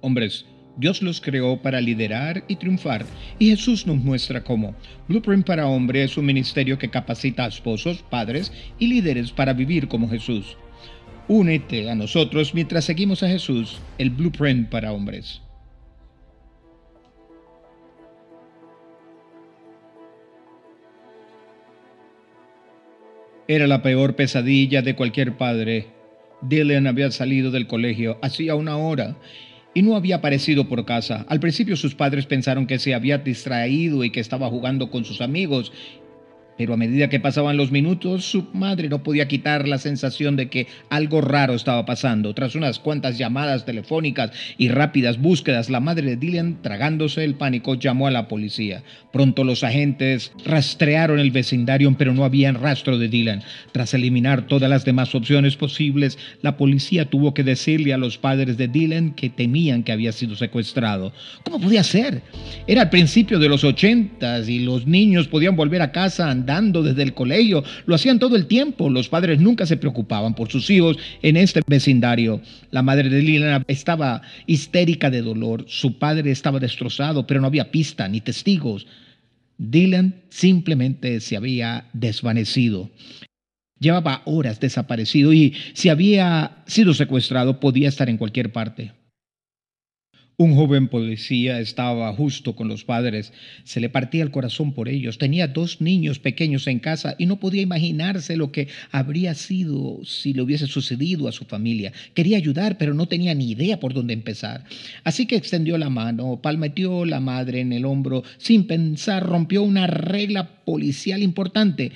Hombres, Dios los creó para liderar y triunfar, y Jesús nos muestra cómo. Blueprint para Hombre es un ministerio que capacita a esposos, padres y líderes para vivir como Jesús. Únete a nosotros mientras seguimos a Jesús, el Blueprint para Hombres. Era la peor pesadilla de cualquier padre. Dylan había salido del colegio hacía una hora y no había aparecido por casa. Al principio sus padres pensaron que se había distraído y que estaba jugando con sus amigos pero a medida que pasaban los minutos, su madre no podía quitar la sensación de que algo raro estaba pasando. Tras unas cuantas llamadas telefónicas y rápidas búsquedas, la madre de Dylan, tragándose el pánico, llamó a la policía. Pronto los agentes rastrearon el vecindario, pero no había rastro de Dylan. Tras eliminar todas las demás opciones posibles, la policía tuvo que decirle a los padres de Dylan que temían que había sido secuestrado. ¿Cómo podía ser? Era el principio de los ochentas y los niños podían volver a casa andando desde el colegio, lo hacían todo el tiempo. Los padres nunca se preocupaban por sus hijos en este vecindario. La madre de Liliana estaba histérica de dolor. Su padre estaba destrozado, pero no había pista ni testigos. Dylan simplemente se había desvanecido. Llevaba horas desaparecido y si había sido secuestrado podía estar en cualquier parte. Un joven policía estaba justo con los padres. Se le partía el corazón por ellos. Tenía dos niños pequeños en casa y no podía imaginarse lo que habría sido si le hubiese sucedido a su familia. Quería ayudar, pero no tenía ni idea por dónde empezar. Así que extendió la mano, palmeteó la madre en el hombro. Sin pensar, rompió una regla policial importante.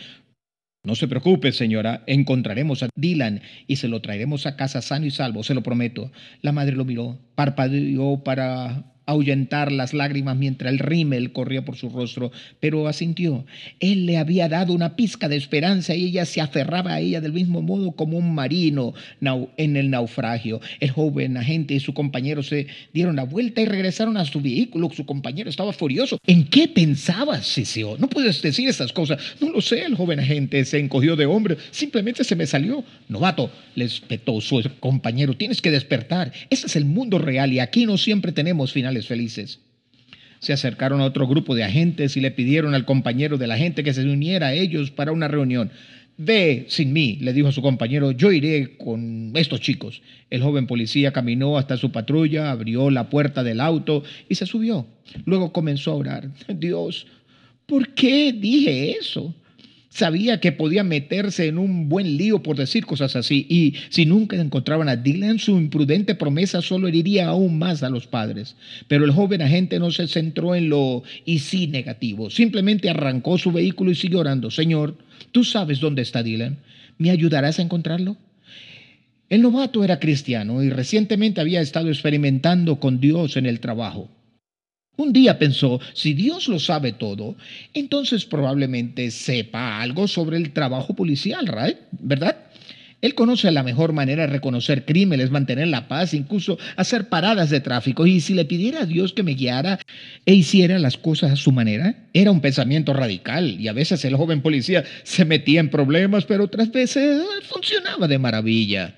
No se preocupe, señora, encontraremos a Dylan y se lo traeremos a casa sano y salvo, se lo prometo. La madre lo miró, parpadeó para ahuyentar las lágrimas mientras el rímel corría por su rostro, pero asintió. Él le había dado una pizca de esperanza y ella se aferraba a ella del mismo modo como un marino en el naufragio. El joven agente y su compañero se dieron la vuelta y regresaron a su vehículo. Su compañero estaba furioso. ¿En qué pensabas, Ceceo? No puedes decir esas cosas. No lo sé, el joven agente se encogió de hombre. Simplemente se me salió. Novato, le espetó su compañero. Tienes que despertar. Ese es el mundo real y aquí no siempre tenemos felices. Se acercaron a otro grupo de agentes y le pidieron al compañero de la gente que se uniera a ellos para una reunión. Ve sin mí, le dijo a su compañero, yo iré con estos chicos. El joven policía caminó hasta su patrulla, abrió la puerta del auto y se subió. Luego comenzó a orar. Dios, ¿por qué dije eso? Sabía que podía meterse en un buen lío por decir cosas así y si nunca encontraban a Dylan, su imprudente promesa solo heriría aún más a los padres. Pero el joven agente no se centró en lo y sí negativo, simplemente arrancó su vehículo y siguió orando. Señor, tú sabes dónde está Dylan, ¿me ayudarás a encontrarlo? El novato era cristiano y recientemente había estado experimentando con Dios en el trabajo. Un día pensó, si Dios lo sabe todo, entonces probablemente sepa algo sobre el trabajo policial, ¿verdad? Él conoce la mejor manera de reconocer crímenes, mantener la paz, incluso hacer paradas de tráfico. Y si le pidiera a Dios que me guiara e hiciera las cosas a su manera, era un pensamiento radical. Y a veces el joven policía se metía en problemas, pero otras veces funcionaba de maravilla.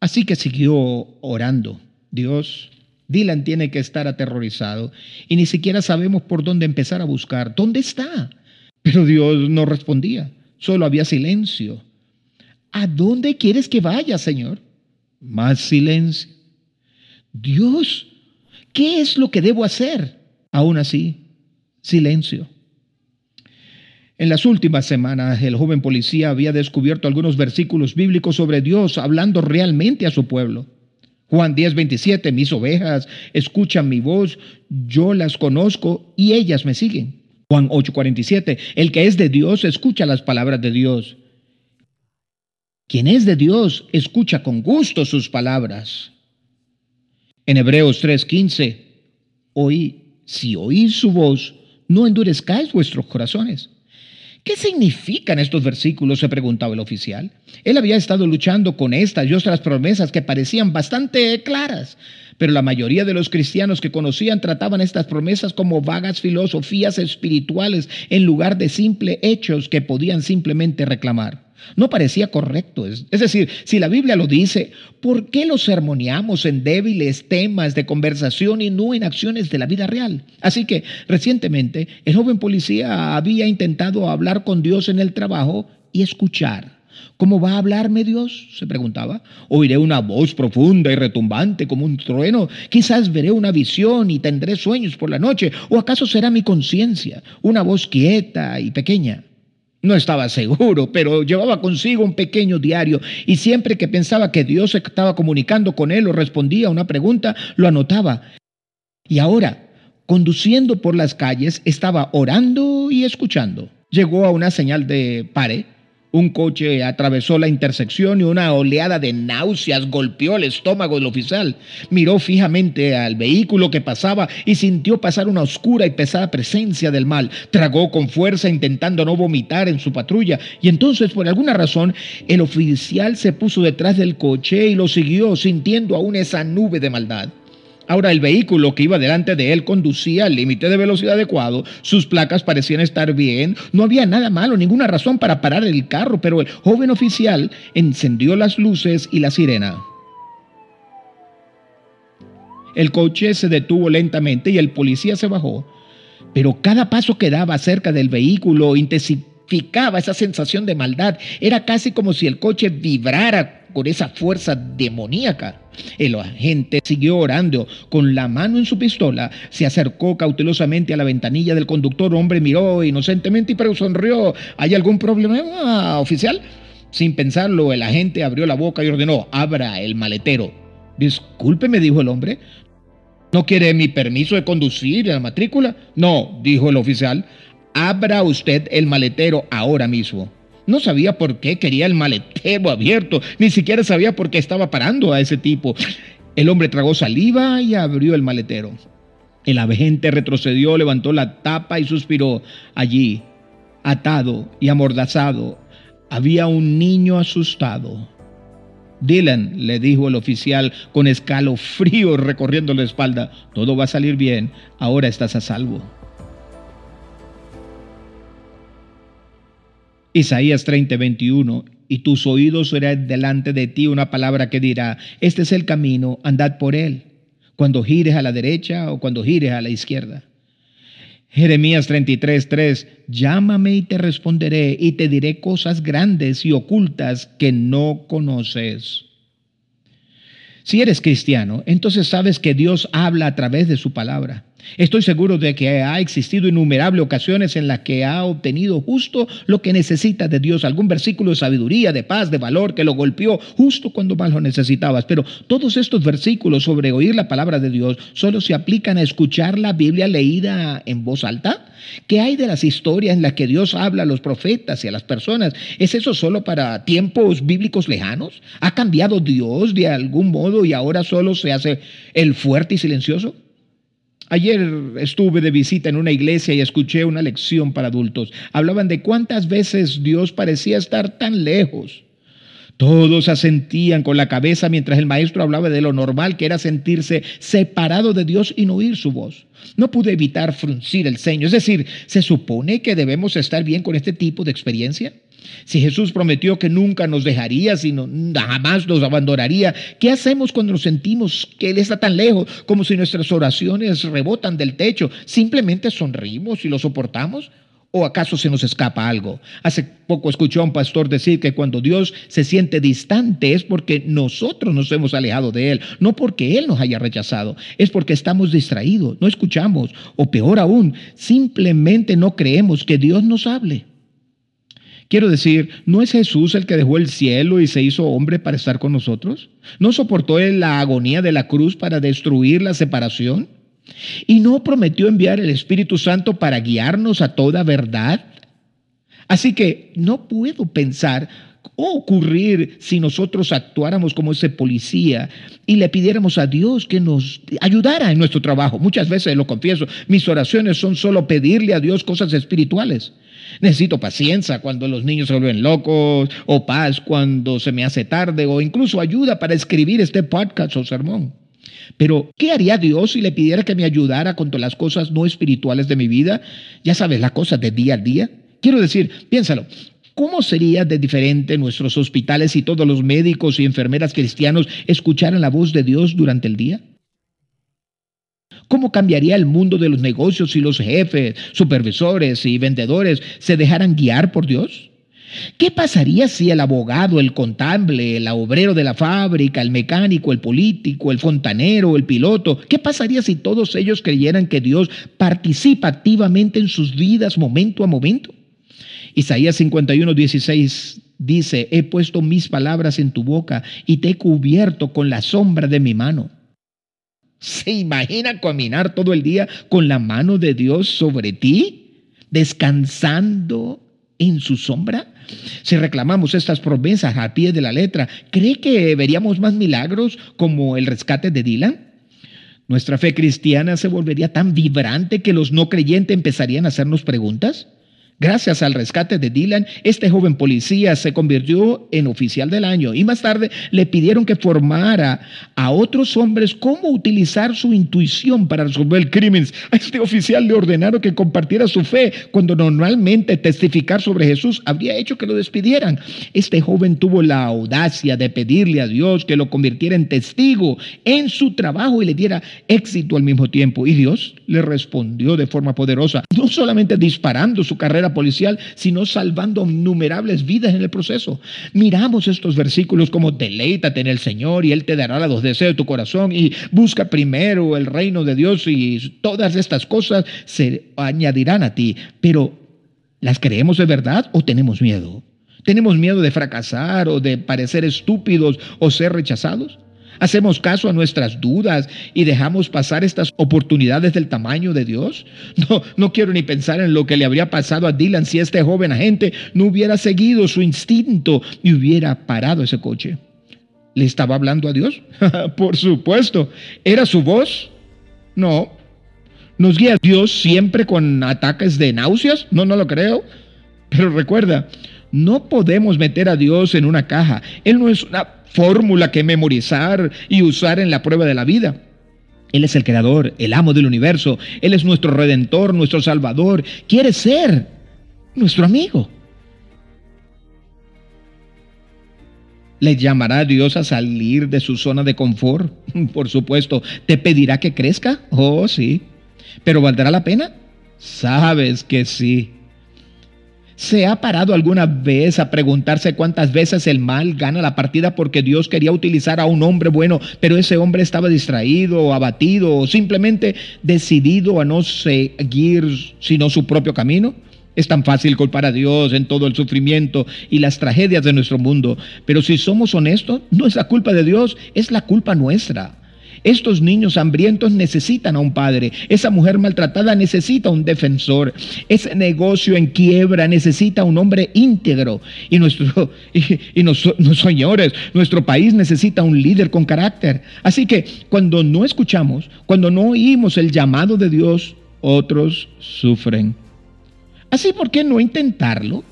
Así que siguió orando. Dios, Dylan tiene que estar aterrorizado y ni siquiera sabemos por dónde empezar a buscar. ¿Dónde está? Pero Dios no respondía, solo había silencio. ¿A dónde quieres que vaya, Señor? Más silencio. Dios, ¿qué es lo que debo hacer? Aún así, silencio. En las últimas semanas, el joven policía había descubierto algunos versículos bíblicos sobre Dios hablando realmente a su pueblo. Juan 10, 27, mis ovejas escuchan mi voz, yo las conozco y ellas me siguen. Juan 8, 47, el que es de Dios escucha las palabras de Dios. Quien es de Dios escucha con gusto sus palabras. En Hebreos 3, 15, oí, si oís su voz, no endurezcáis vuestros corazones. ¿Qué significan estos versículos? se preguntaba el oficial. Él había estado luchando con estas y otras promesas que parecían bastante claras, pero la mayoría de los cristianos que conocían trataban estas promesas como vagas filosofías espirituales en lugar de simples hechos que podían simplemente reclamar. No parecía correcto. Es, decir, si la Biblia lo dice, ¿por qué lo sermoneamos en débiles temas de conversación y no en acciones de la vida real? Así que recientemente el joven policía había intentado hablar con Dios en el trabajo y escuchar. ¿Cómo va a hablarme Dios? se preguntaba. Oiré una voz profunda y retumbante como un trueno. Quizás veré una visión y tendré sueños por la noche. ¿O acaso será mi conciencia, una voz quieta y pequeña? No estaba seguro, pero llevaba consigo un pequeño diario y siempre que pensaba que Dios estaba comunicando con él o respondía a una pregunta, lo anotaba. Y ahora, conduciendo por las calles, estaba orando y escuchando. Llegó a una señal de pare un coche atravesó la intersección y una oleada de náuseas golpeó el estómago del oficial. Miró fijamente al vehículo que pasaba y sintió pasar una oscura y pesada presencia del mal. Tragó con fuerza intentando no vomitar en su patrulla y entonces por alguna razón el oficial se puso detrás del coche y lo siguió sintiendo aún esa nube de maldad. Ahora el vehículo que iba delante de él conducía al límite de velocidad adecuado, sus placas parecían estar bien, no había nada malo, ninguna razón para parar el carro, pero el joven oficial encendió las luces y la sirena. El coche se detuvo lentamente y el policía se bajó, pero cada paso que daba cerca del vehículo intensificaba esa sensación de maldad. Era casi como si el coche vibrara con esa fuerza demoníaca. El agente siguió orando con la mano en su pistola, se acercó cautelosamente a la ventanilla del conductor, hombre miró inocentemente y pero sonrió. ¿Hay algún problema, oficial? Sin pensarlo, el agente abrió la boca y ordenó, abra el maletero. Discúlpeme, dijo el hombre. ¿No quiere mi permiso de conducir la matrícula? No, dijo el oficial. Abra usted el maletero ahora mismo. No sabía por qué quería el maletero abierto, ni siquiera sabía por qué estaba parando a ese tipo. El hombre tragó saliva y abrió el maletero. El agente retrocedió, levantó la tapa y suspiró. Allí, atado y amordazado, había un niño asustado. Dylan, le dijo el oficial con escalofrío recorriendo la espalda, todo va a salir bien, ahora estás a salvo. Isaías 30, 21, y tus oídos serán delante de ti una palabra que dirá, este es el camino, andad por él, cuando gires a la derecha o cuando gires a la izquierda. Jeremías 33, 3, llámame y te responderé y te diré cosas grandes y ocultas que no conoces. Si eres cristiano, entonces sabes que Dios habla a través de su palabra. Estoy seguro de que ha existido innumerables ocasiones en las que ha obtenido justo lo que necesita de Dios, algún versículo de sabiduría, de paz, de valor que lo golpeó justo cuando más lo necesitabas. Pero todos estos versículos sobre oír la palabra de Dios solo se aplican a escuchar la Biblia leída en voz alta. ¿Qué hay de las historias en las que Dios habla a los profetas y a las personas? ¿Es eso solo para tiempos bíblicos lejanos? ¿Ha cambiado Dios de algún modo y ahora solo se hace el fuerte y silencioso? Ayer estuve de visita en una iglesia y escuché una lección para adultos. Hablaban de cuántas veces Dios parecía estar tan lejos. Todos asentían con la cabeza mientras el maestro hablaba de lo normal que era sentirse separado de Dios y no oír su voz. No pude evitar fruncir el ceño. Es decir, ¿se supone que debemos estar bien con este tipo de experiencia? Si Jesús prometió que nunca nos dejaría, sino jamás nos abandonaría, ¿qué hacemos cuando nos sentimos que Él está tan lejos, como si nuestras oraciones rebotan del techo? ¿Simplemente sonrimos y lo soportamos? ¿O acaso se nos escapa algo? Hace poco escuché a un pastor decir que cuando Dios se siente distante es porque nosotros nos hemos alejado de Él, no porque Él nos haya rechazado, es porque estamos distraídos, no escuchamos, o peor aún, simplemente no creemos que Dios nos hable. Quiero decir, ¿no es Jesús el que dejó el cielo y se hizo hombre para estar con nosotros? ¿No soportó él la agonía de la cruz para destruir la separación? ¿Y no prometió enviar el Espíritu Santo para guiarnos a toda verdad? Así que no puedo pensar ocurrir si nosotros actuáramos como ese policía y le pidiéramos a Dios que nos ayudara en nuestro trabajo. Muchas veces, lo confieso, mis oraciones son solo pedirle a Dios cosas espirituales. Necesito paciencia cuando los niños se vuelven locos, o paz cuando se me hace tarde, o incluso ayuda para escribir este podcast o sermón. Pero, ¿qué haría Dios si le pidiera que me ayudara con todas las cosas no espirituales de mi vida? Ya sabes, las cosas de día a día. Quiero decir, piénsalo, ¿Cómo sería de diferente nuestros hospitales si todos los médicos y enfermeras cristianos escucharan la voz de Dios durante el día? ¿Cómo cambiaría el mundo de los negocios si los jefes, supervisores y vendedores se dejaran guiar por Dios? ¿Qué pasaría si el abogado, el contable, el obrero de la fábrica, el mecánico, el político, el fontanero, el piloto, qué pasaría si todos ellos creyeran que Dios participa activamente en sus vidas momento a momento? Isaías 51, 16 dice, he puesto mis palabras en tu boca y te he cubierto con la sombra de mi mano. ¿Se imagina caminar todo el día con la mano de Dios sobre ti, descansando en su sombra? Si reclamamos estas promesas a pie de la letra, ¿cree que veríamos más milagros como el rescate de Dylan? ¿Nuestra fe cristiana se volvería tan vibrante que los no creyentes empezarían a hacernos preguntas? Gracias al rescate de Dylan, este joven policía se convirtió en oficial del año y más tarde le pidieron que formara a otros hombres cómo utilizar su intuición para resolver crímenes. A este oficial le ordenaron que compartiera su fe cuando normalmente testificar sobre Jesús habría hecho que lo despidieran. Este joven tuvo la audacia de pedirle a Dios que lo convirtiera en testigo en su trabajo y le diera éxito al mismo tiempo. Y Dios le respondió de forma poderosa, no solamente disparando su carrera, policial, sino salvando innumerables vidas en el proceso. Miramos estos versículos como deleítate en el Señor y Él te dará los deseos de tu corazón y busca primero el reino de Dios y todas estas cosas se añadirán a ti. Pero, ¿las creemos de verdad o tenemos miedo? ¿Tenemos miedo de fracasar o de parecer estúpidos o ser rechazados? ¿Hacemos caso a nuestras dudas y dejamos pasar estas oportunidades del tamaño de Dios? No, no quiero ni pensar en lo que le habría pasado a Dylan si este joven agente no hubiera seguido su instinto y hubiera parado ese coche. ¿Le estaba hablando a Dios? Por supuesto. ¿Era su voz? No. ¿Nos guía Dios siempre con ataques de náuseas? No, no lo creo. Pero recuerda, no podemos meter a Dios en una caja. Él no es una fórmula que memorizar y usar en la prueba de la vida. Él es el creador, el amo del universo. Él es nuestro redentor, nuestro salvador. Quiere ser nuestro amigo. ¿Le llamará Dios a salir de su zona de confort? Por supuesto. ¿Te pedirá que crezca? Oh, sí. ¿Pero valdrá la pena? Sabes que sí. ¿Se ha parado alguna vez a preguntarse cuántas veces el mal gana la partida porque Dios quería utilizar a un hombre bueno, pero ese hombre estaba distraído, abatido o simplemente decidido a no seguir sino su propio camino? Es tan fácil culpar a Dios en todo el sufrimiento y las tragedias de nuestro mundo, pero si somos honestos, no es la culpa de Dios, es la culpa nuestra. Estos niños hambrientos necesitan a un padre. Esa mujer maltratada necesita un defensor. Ese negocio en quiebra necesita un hombre íntegro. Y nuestro, y, y señores, nuestro país necesita un líder con carácter. Así que cuando no escuchamos, cuando no oímos el llamado de Dios, otros sufren. Así, ¿por qué no intentarlo?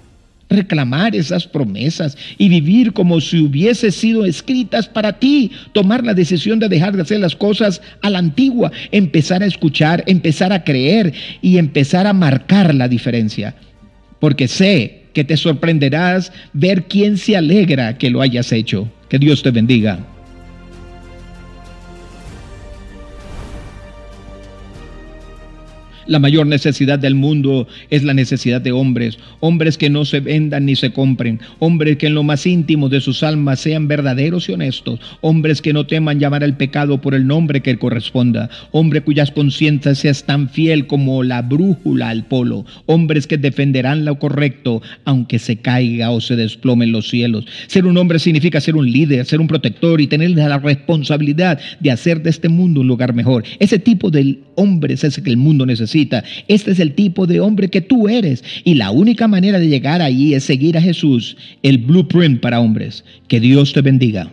Reclamar esas promesas y vivir como si hubiese sido escritas para ti, tomar la decisión de dejar de hacer las cosas a la antigua, empezar a escuchar, empezar a creer y empezar a marcar la diferencia. Porque sé que te sorprenderás ver quién se alegra que lo hayas hecho. Que Dios te bendiga. La mayor necesidad del mundo es la necesidad de hombres, hombres que no se vendan ni se compren, hombres que en lo más íntimo de sus almas sean verdaderos y honestos, hombres que no teman llamar al pecado por el nombre que corresponda, hombres cuyas conciencias sean tan fiel como la brújula al polo, hombres que defenderán lo correcto aunque se caiga o se desplomen los cielos. Ser un hombre significa ser un líder, ser un protector y tener la responsabilidad de hacer de este mundo un lugar mejor. Ese tipo de hombres es el que el mundo este es el tipo de hombre que tú eres. Y la única manera de llegar allí es seguir a Jesús, el blueprint para hombres. Que Dios te bendiga.